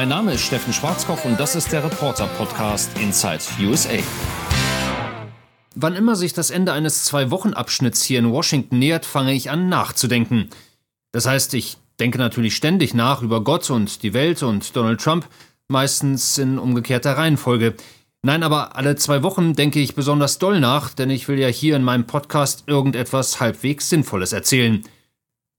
Mein Name ist Steffen Schwarzkopf und das ist der Reporter-Podcast Inside USA. Wann immer sich das Ende eines Zwei-Wochen-Abschnitts hier in Washington nähert, fange ich an nachzudenken. Das heißt, ich denke natürlich ständig nach über Gott und die Welt und Donald Trump, meistens in umgekehrter Reihenfolge. Nein, aber alle zwei Wochen denke ich besonders doll nach, denn ich will ja hier in meinem Podcast irgendetwas halbwegs Sinnvolles erzählen.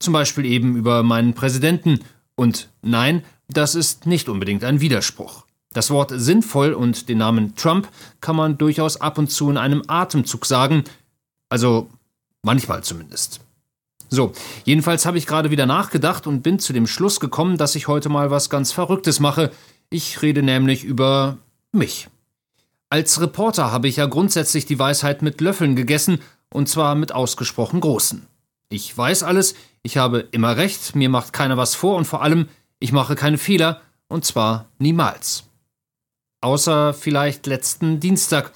Zum Beispiel eben über meinen Präsidenten. Und nein, das ist nicht unbedingt ein Widerspruch. Das Wort sinnvoll und den Namen Trump kann man durchaus ab und zu in einem Atemzug sagen, also manchmal zumindest. So, jedenfalls habe ich gerade wieder nachgedacht und bin zu dem Schluss gekommen, dass ich heute mal was ganz Verrücktes mache. Ich rede nämlich über mich. Als Reporter habe ich ja grundsätzlich die Weisheit mit Löffeln gegessen, und zwar mit ausgesprochen großen. Ich weiß alles, ich habe immer recht, mir macht keiner was vor und vor allem, ich mache keine Fehler, und zwar niemals. Außer vielleicht letzten Dienstag.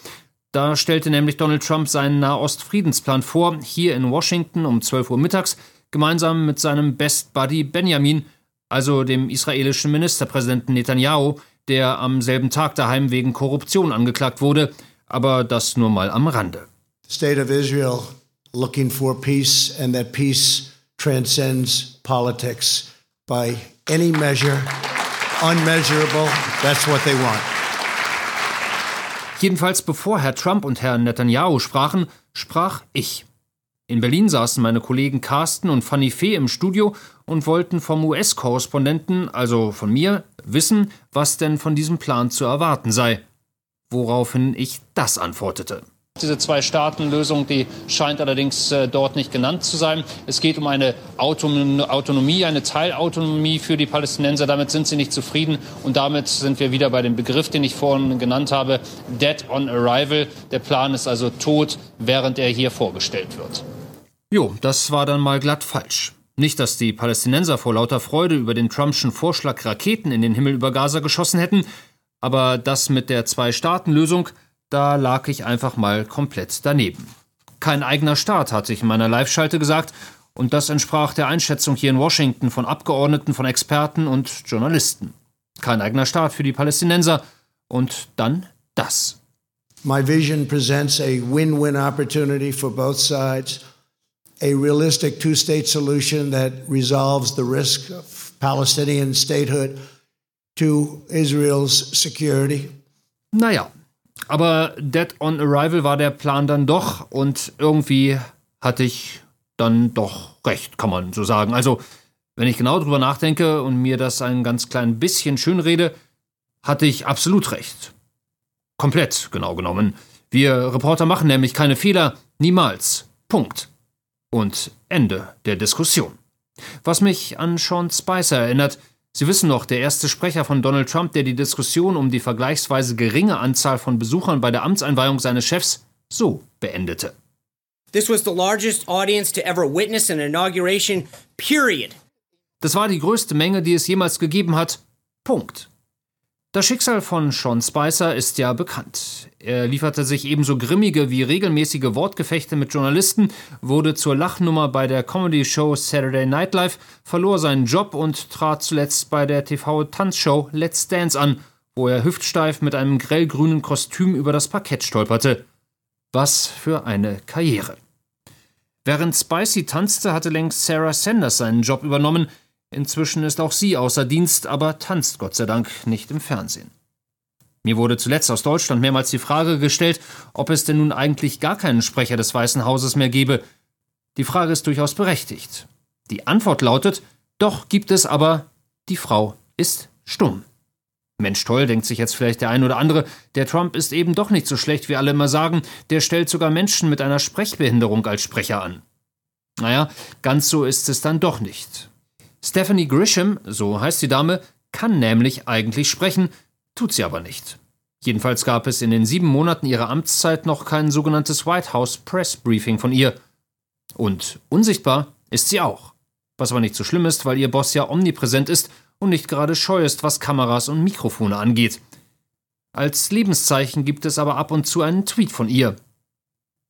Da stellte nämlich Donald Trump seinen Nahost-Friedensplan vor, hier in Washington um 12 Uhr mittags, gemeinsam mit seinem Best Buddy Benjamin, also dem israelischen Ministerpräsidenten Netanyahu, der am selben Tag daheim wegen Korruption angeklagt wurde, aber das nur mal am Rande. State of Israel looking for peace and that peace transcends politics by any measure, unmeasurable, that's what they want. Jedenfalls bevor Herr Trump und Herr Netanyahu sprachen, sprach ich. In Berlin saßen meine Kollegen Carsten und Fanny Fee im Studio und wollten vom US-Korrespondenten, also von mir, wissen, was denn von diesem Plan zu erwarten sei. Woraufhin ich das antwortete. Diese Zwei-Staaten-Lösung, die scheint allerdings äh, dort nicht genannt zu sein. Es geht um eine Autonomie, eine Teilautonomie für die Palästinenser. Damit sind sie nicht zufrieden. Und damit sind wir wieder bei dem Begriff, den ich vorhin genannt habe, Dead on Arrival. Der Plan ist also tot, während er hier vorgestellt wird. Jo, das war dann mal glatt falsch. Nicht, dass die Palästinenser vor lauter Freude über den Trumpschen Vorschlag Raketen in den Himmel über Gaza geschossen hätten, aber das mit der Zwei-Staaten-Lösung, da lag ich einfach mal komplett daneben. Kein eigener Staat, hatte ich in meiner Live-Schalte gesagt, und das entsprach der Einschätzung hier in Washington von Abgeordneten, von Experten und Journalisten. Kein eigener Staat für die Palästinenser. Und dann das. My vision presents a win-win opportunity for both sides. a realistic two state solution that resolves the risk of Palestinian statehood to Israel's security? Naja, aber Dead on Arrival war der Plan dann doch und irgendwie hatte ich dann doch recht, kann man so sagen. Also, wenn ich genau drüber nachdenke und mir das ein ganz klein bisschen schönrede, hatte ich absolut recht. Komplett, genau genommen. Wir Reporter machen nämlich keine Fehler, niemals. Punkt. Und Ende der Diskussion. Was mich an Sean Spicer erinnert, Sie wissen noch, der erste Sprecher von Donald Trump, der die Diskussion um die vergleichsweise geringe Anzahl von Besuchern bei der Amtseinweihung seines Chefs so beendete. This was the largest audience to ever witness an inauguration, period. Das war die größte Menge, die es jemals gegeben hat. Punkt. Das Schicksal von Sean Spicer ist ja bekannt. Er lieferte sich ebenso grimmige wie regelmäßige Wortgefechte mit Journalisten, wurde zur Lachnummer bei der Comedy-Show Saturday Night Live, verlor seinen Job und trat zuletzt bei der TV-Tanzshow Let's Dance an, wo er hüftsteif mit einem grellgrünen Kostüm über das Parkett stolperte. Was für eine Karriere. Während Spicy tanzte, hatte längst Sarah Sanders seinen Job übernommen, Inzwischen ist auch sie außer Dienst, aber tanzt Gott sei Dank nicht im Fernsehen. Mir wurde zuletzt aus Deutschland mehrmals die Frage gestellt, ob es denn nun eigentlich gar keinen Sprecher des Weißen Hauses mehr gebe. Die Frage ist durchaus berechtigt. Die Antwort lautet, doch gibt es aber, die Frau ist stumm. Mensch toll, denkt sich jetzt vielleicht der ein oder andere, der Trump ist eben doch nicht so schlecht, wie alle immer sagen, der stellt sogar Menschen mit einer Sprechbehinderung als Sprecher an. Naja, ganz so ist es dann doch nicht. Stephanie Grisham, so heißt die Dame, kann nämlich eigentlich sprechen, tut sie aber nicht. Jedenfalls gab es in den sieben Monaten ihrer Amtszeit noch kein sogenanntes White House Press Briefing von ihr. Und unsichtbar ist sie auch. Was aber nicht so schlimm ist, weil ihr Boss ja omnipräsent ist und nicht gerade scheu ist, was Kameras und Mikrofone angeht. Als Lebenszeichen gibt es aber ab und zu einen Tweet von ihr.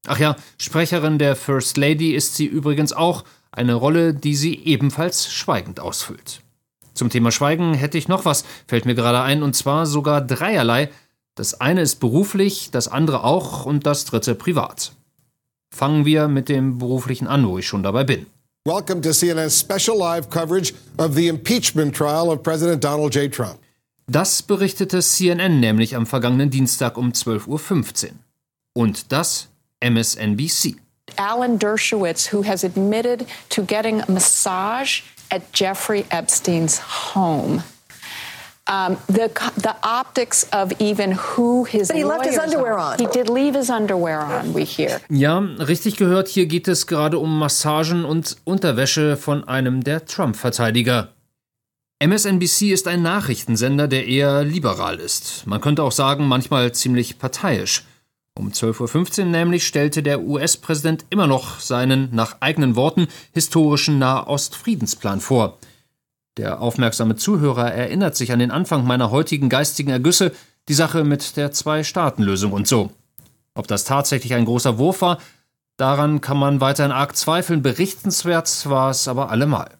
Ach ja, Sprecherin der First Lady ist sie übrigens auch, eine Rolle, die sie ebenfalls schweigend ausfüllt. Zum Thema Schweigen hätte ich noch was, fällt mir gerade ein, und zwar sogar dreierlei. Das eine ist beruflich, das andere auch und das dritte privat. Fangen wir mit dem beruflichen an, wo ich schon dabei bin. Welcome to CNN's special live coverage of the impeachment trial of President Donald J. Trump. Das berichtete CNN nämlich am vergangenen Dienstag um 12.15 Uhr. Und das MSNBC. Alan Dershowitz, who has admitted to getting a massage at Jeffrey Epstein's home. Um, the the optics of even who his But he left his underwear on. He did leave his underwear on. We hear. Ja, richtig gehört. Hier geht es gerade um Massagen und Unterwäsche von einem der Trump-Verteidiger. MSNBC ist ein Nachrichtensender, der eher liberal ist. Man könnte auch sagen, manchmal ziemlich parteiisch. Um 12.15 Uhr nämlich stellte der US-Präsident immer noch seinen, nach eigenen Worten, historischen Nahost-Friedensplan vor. Der aufmerksame Zuhörer erinnert sich an den Anfang meiner heutigen geistigen Ergüsse, die Sache mit der Zwei-Staaten-Lösung und so. Ob das tatsächlich ein großer Wurf war, daran kann man weiterhin arg zweifeln, berichtenswert war es aber allemal.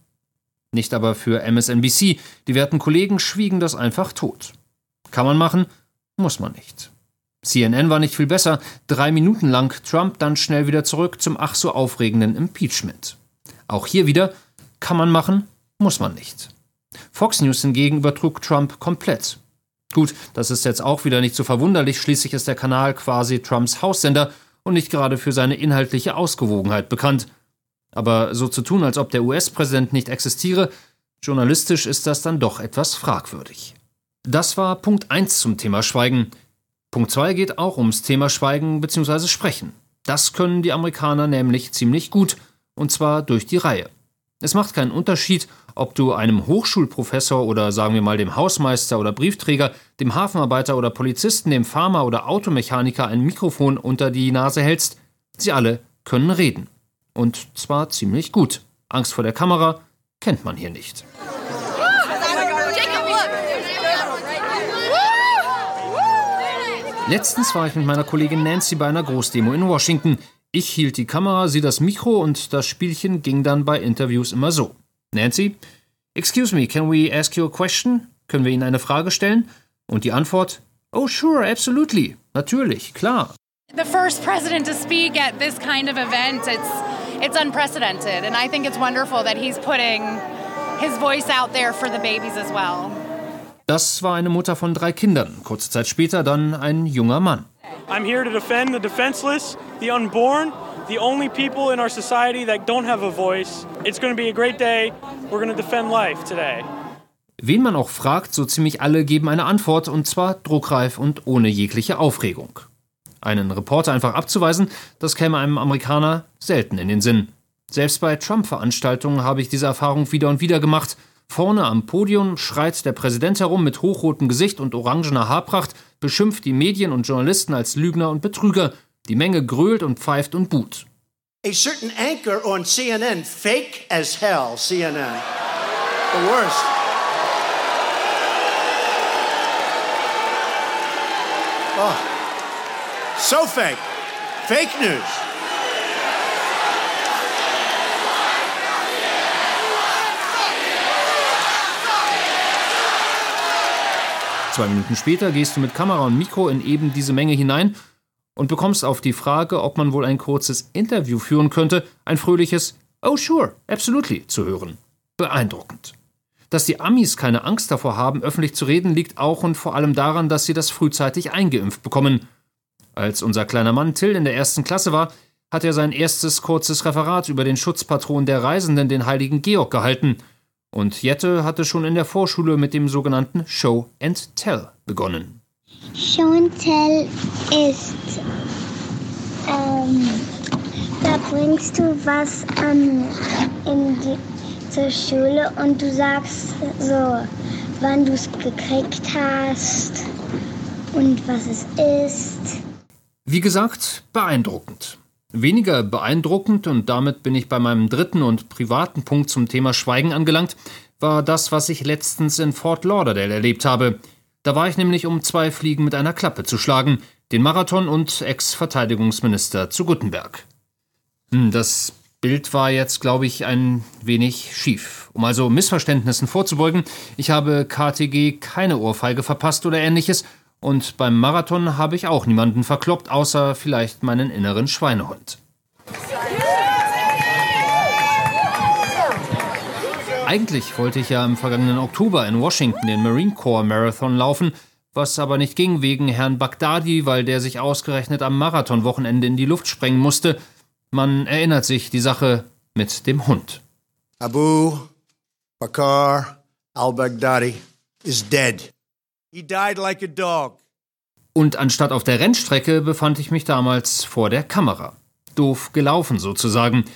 Nicht aber für MSNBC, die werten Kollegen schwiegen das einfach tot. Kann man machen, muss man nicht. CNN war nicht viel besser, drei Minuten lang Trump dann schnell wieder zurück zum ach so aufregenden Impeachment. Auch hier wieder, kann man machen, muss man nicht. Fox News hingegen übertrug Trump komplett. Gut, das ist jetzt auch wieder nicht so verwunderlich, schließlich ist der Kanal quasi Trumps Haussender und nicht gerade für seine inhaltliche Ausgewogenheit bekannt. Aber so zu tun, als ob der US-Präsident nicht existiere, journalistisch ist das dann doch etwas fragwürdig. Das war Punkt 1 zum Thema Schweigen. Punkt 2 geht auch ums Thema Schweigen bzw. Sprechen. Das können die Amerikaner nämlich ziemlich gut, und zwar durch die Reihe. Es macht keinen Unterschied, ob du einem Hochschulprofessor oder sagen wir mal dem Hausmeister oder Briefträger, dem Hafenarbeiter oder Polizisten, dem Farmer oder Automechaniker ein Mikrofon unter die Nase hältst, sie alle können reden. Und zwar ziemlich gut. Angst vor der Kamera kennt man hier nicht. Letztens war ich mit meiner Kollegin Nancy bei einer Großdemo in Washington. Ich hielt die Kamera, sie das Mikro und das Spielchen ging dann bei Interviews immer so. Nancy, excuse me, can we ask you a question? Können wir Ihnen eine Frage stellen? Und die Antwort, oh sure, absolutely, natürlich, klar. The first president to speak at this kind of event, it's it's unprecedented and I think it's wonderful that he's putting his voice out there for the babies as well. Das war eine Mutter von drei Kindern. Kurze Zeit später dann ein junger Mann. I'm here to defend the defenseless, the unborn, the only people in our society that don't have a voice. It's going to be a great day. We're going to defend life today. Wen man auch fragt, so ziemlich alle geben eine Antwort und zwar druckreif und ohne jegliche Aufregung. Einen Reporter einfach abzuweisen, das käme einem Amerikaner selten in den Sinn. Selbst bei Trump-Veranstaltungen habe ich diese Erfahrung wieder und wieder gemacht. Vorne am Podium schreit der Präsident herum mit hochrotem Gesicht und orangener Haarpracht, beschimpft die Medien und Journalisten als Lügner und Betrüger. Die Menge grölt und pfeift und buht. A certain anchor on CNN, fake as hell, CNN. The worst. Oh, so fake. Fake news. Zwei Minuten später gehst du mit Kamera und Mikro in eben diese Menge hinein und bekommst auf die Frage, ob man wohl ein kurzes Interview führen könnte, ein fröhliches Oh sure, absolutely zu hören. Beeindruckend. Dass die Amis keine Angst davor haben, öffentlich zu reden, liegt auch und vor allem daran, dass sie das frühzeitig eingeimpft bekommen. Als unser kleiner Mann Till in der ersten Klasse war, hat er sein erstes kurzes Referat über den Schutzpatron der Reisenden, den heiligen Georg, gehalten – und Jette hatte schon in der Vorschule mit dem sogenannten Show and Tell begonnen. Show and Tell ist, ähm, da bringst du was an in die, zur Schule und du sagst so, wann du es gekriegt hast und was es ist. Wie gesagt, beeindruckend. Weniger beeindruckend, und damit bin ich bei meinem dritten und privaten Punkt zum Thema Schweigen angelangt, war das, was ich letztens in Fort Lauderdale erlebt habe. Da war ich nämlich, um zwei Fliegen mit einer Klappe zu schlagen, den Marathon und Ex-Verteidigungsminister zu Guttenberg. Hm, das Bild war jetzt, glaube ich, ein wenig schief. Um also Missverständnissen vorzubeugen, ich habe KTG keine Ohrfeige verpasst oder ähnliches und beim Marathon habe ich auch niemanden verkloppt, außer vielleicht meinen inneren Schweinehund. Eigentlich wollte ich ja im vergangenen Oktober in Washington den Marine Corps Marathon laufen, was aber nicht ging wegen Herrn Bagdadi, weil der sich ausgerechnet am Marathonwochenende in die Luft sprengen musste. Man erinnert sich die Sache mit dem Hund. Abu Bakr al-Baghdadi is dead. Und anstatt auf der Rennstrecke befand ich mich damals vor der Kamera. Doof gelaufen sozusagen.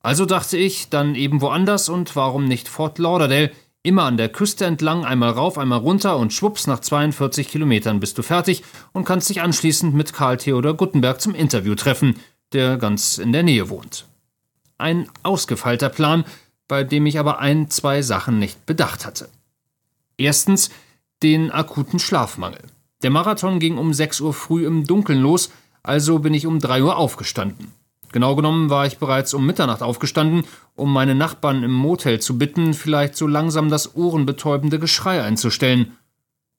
Also dachte ich, dann eben woanders und warum nicht Fort Lauderdale? Immer an der Küste entlang, einmal rauf, einmal runter und schwupps, nach 42 Kilometern bist du fertig und kannst dich anschließend mit Karl Theodor Guttenberg zum Interview treffen, der ganz in der Nähe wohnt. Ein ausgefeilter Plan, bei dem ich aber ein, zwei Sachen nicht bedacht hatte. Erstens den akuten Schlafmangel. Der Marathon ging um 6 Uhr früh im Dunkeln los, also bin ich um 3 Uhr aufgestanden. Genau genommen war ich bereits um Mitternacht aufgestanden, um meine Nachbarn im Motel zu bitten, vielleicht so langsam das ohrenbetäubende Geschrei einzustellen.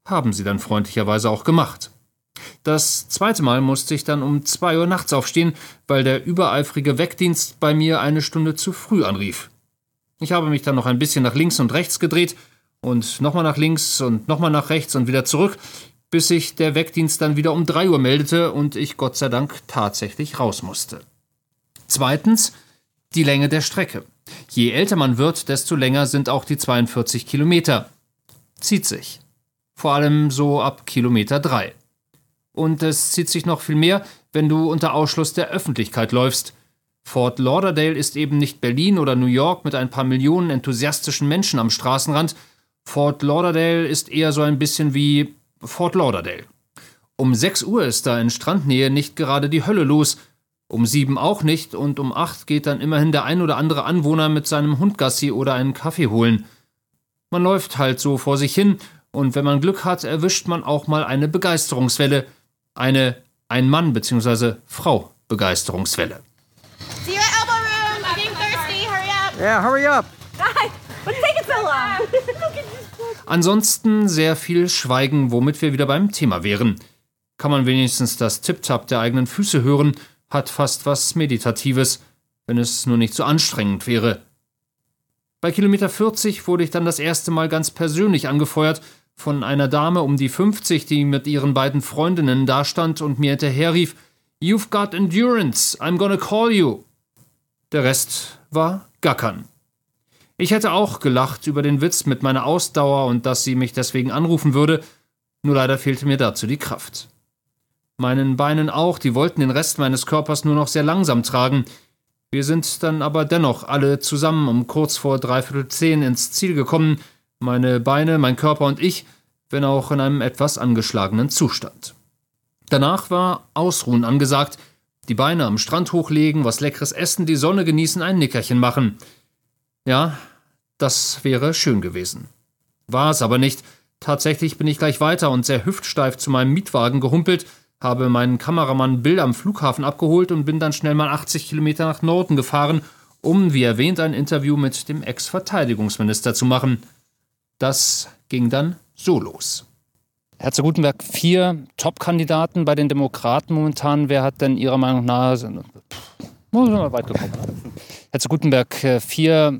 Haben sie dann freundlicherweise auch gemacht. Das zweite Mal musste ich dann um zwei Uhr nachts aufstehen, weil der übereifrige Weckdienst bei mir eine Stunde zu früh anrief. Ich habe mich dann noch ein bisschen nach links und rechts gedreht und nochmal nach links und nochmal nach rechts und wieder zurück, bis sich der Weckdienst dann wieder um drei Uhr meldete und ich Gott sei Dank tatsächlich raus musste. Zweitens die Länge der Strecke. Je älter man wird, desto länger sind auch die 42 Kilometer. Zieht sich. Vor allem so ab Kilometer 3. Und es zieht sich noch viel mehr, wenn du unter Ausschluss der Öffentlichkeit läufst. Fort Lauderdale ist eben nicht Berlin oder New York mit ein paar Millionen enthusiastischen Menschen am Straßenrand. Fort Lauderdale ist eher so ein bisschen wie Fort Lauderdale. Um 6 Uhr ist da in Strandnähe nicht gerade die Hölle los, um sieben auch nicht und um acht geht dann immerhin der ein oder andere Anwohner mit seinem Hund Gassi oder einen Kaffee holen. Man läuft halt so vor sich hin und wenn man Glück hat, erwischt man auch mal eine Begeisterungswelle. Eine Ein-Mann- bzw. Frau-Begeisterungswelle. See you at elbow room. I'm getting thirsty. Hurry up. Yeah, hurry up. Guys, taking so long? Ansonsten sehr viel Schweigen, womit wir wieder beim Thema wären. Kann man wenigstens das Tipp-Tap der eigenen Füße hören hat fast was Meditatives, wenn es nur nicht so anstrengend wäre. Bei Kilometer 40 wurde ich dann das erste Mal ganz persönlich angefeuert von einer Dame um die 50, die mit ihren beiden Freundinnen dastand und mir hinterherrief: You've got endurance, I'm gonna call you. Der Rest war Gackern. Ich hätte auch gelacht über den Witz mit meiner Ausdauer und dass sie mich deswegen anrufen würde, nur leider fehlte mir dazu die Kraft meinen Beinen auch, die wollten den Rest meines Körpers nur noch sehr langsam tragen. Wir sind dann aber dennoch alle zusammen um kurz vor dreiviertel zehn ins Ziel gekommen, meine Beine, mein Körper und ich, wenn auch in einem etwas angeschlagenen Zustand. Danach war Ausruhen angesagt, die Beine am Strand hochlegen, was leckeres essen, die Sonne genießen, ein Nickerchen machen. Ja, das wäre schön gewesen. War es aber nicht. Tatsächlich bin ich gleich weiter und sehr hüftsteif zu meinem Mietwagen gehumpelt habe meinen Kameramann Bill am Flughafen abgeholt und bin dann schnell mal 80 Kilometer nach Norden gefahren, um, wie erwähnt, ein Interview mit dem Ex-Verteidigungsminister zu machen. Das ging dann so los. Herr zu Gutenberg, vier Top-Kandidaten bei den Demokraten momentan. Wer hat denn Ihrer Meinung nach. Pff, mal weit gekommen. Herr zu Gutenberg, äh, vier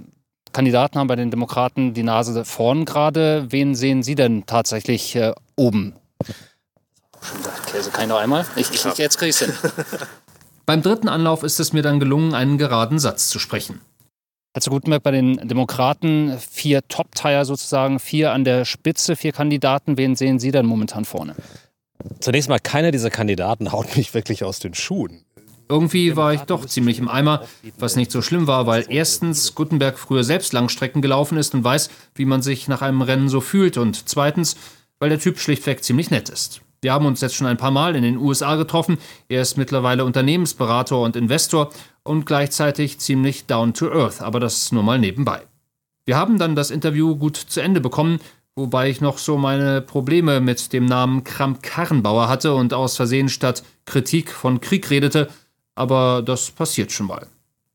Kandidaten haben bei den Demokraten die Nase vorn gerade. Wen sehen Sie denn tatsächlich äh, oben? Käse kann ich noch einmal? Ich, ich, jetzt kriege ich es hin. Beim dritten Anlauf ist es mir dann gelungen, einen geraden Satz zu sprechen. Herr Gutenberg, bei den Demokraten vier Top-Tier sozusagen, vier an der Spitze, vier Kandidaten. Wen sehen Sie denn momentan vorne? Zunächst mal, keiner dieser Kandidaten haut mich wirklich aus den Schuhen. Irgendwie war ich doch ziemlich im Eimer, was nicht so schlimm war, weil erstens Gutenberg früher selbst Langstrecken gelaufen ist und weiß, wie man sich nach einem Rennen so fühlt und zweitens, weil der Typ schlichtweg ziemlich nett ist. Wir haben uns jetzt schon ein paar Mal in den USA getroffen. Er ist mittlerweile Unternehmensberater und Investor und gleichzeitig ziemlich down to earth, aber das nur mal nebenbei. Wir haben dann das Interview gut zu Ende bekommen, wobei ich noch so meine Probleme mit dem Namen Kramp-Karrenbauer hatte und aus Versehen statt Kritik von Krieg redete, aber das passiert schon mal.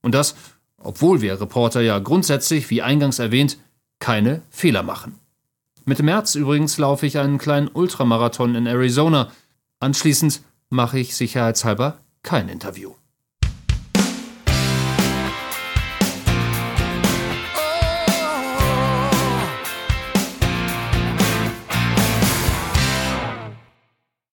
Und das, obwohl wir Reporter ja grundsätzlich, wie eingangs erwähnt, keine Fehler machen. Mitte März übrigens laufe ich einen kleinen Ultramarathon in Arizona. Anschließend mache ich sicherheitshalber kein Interview.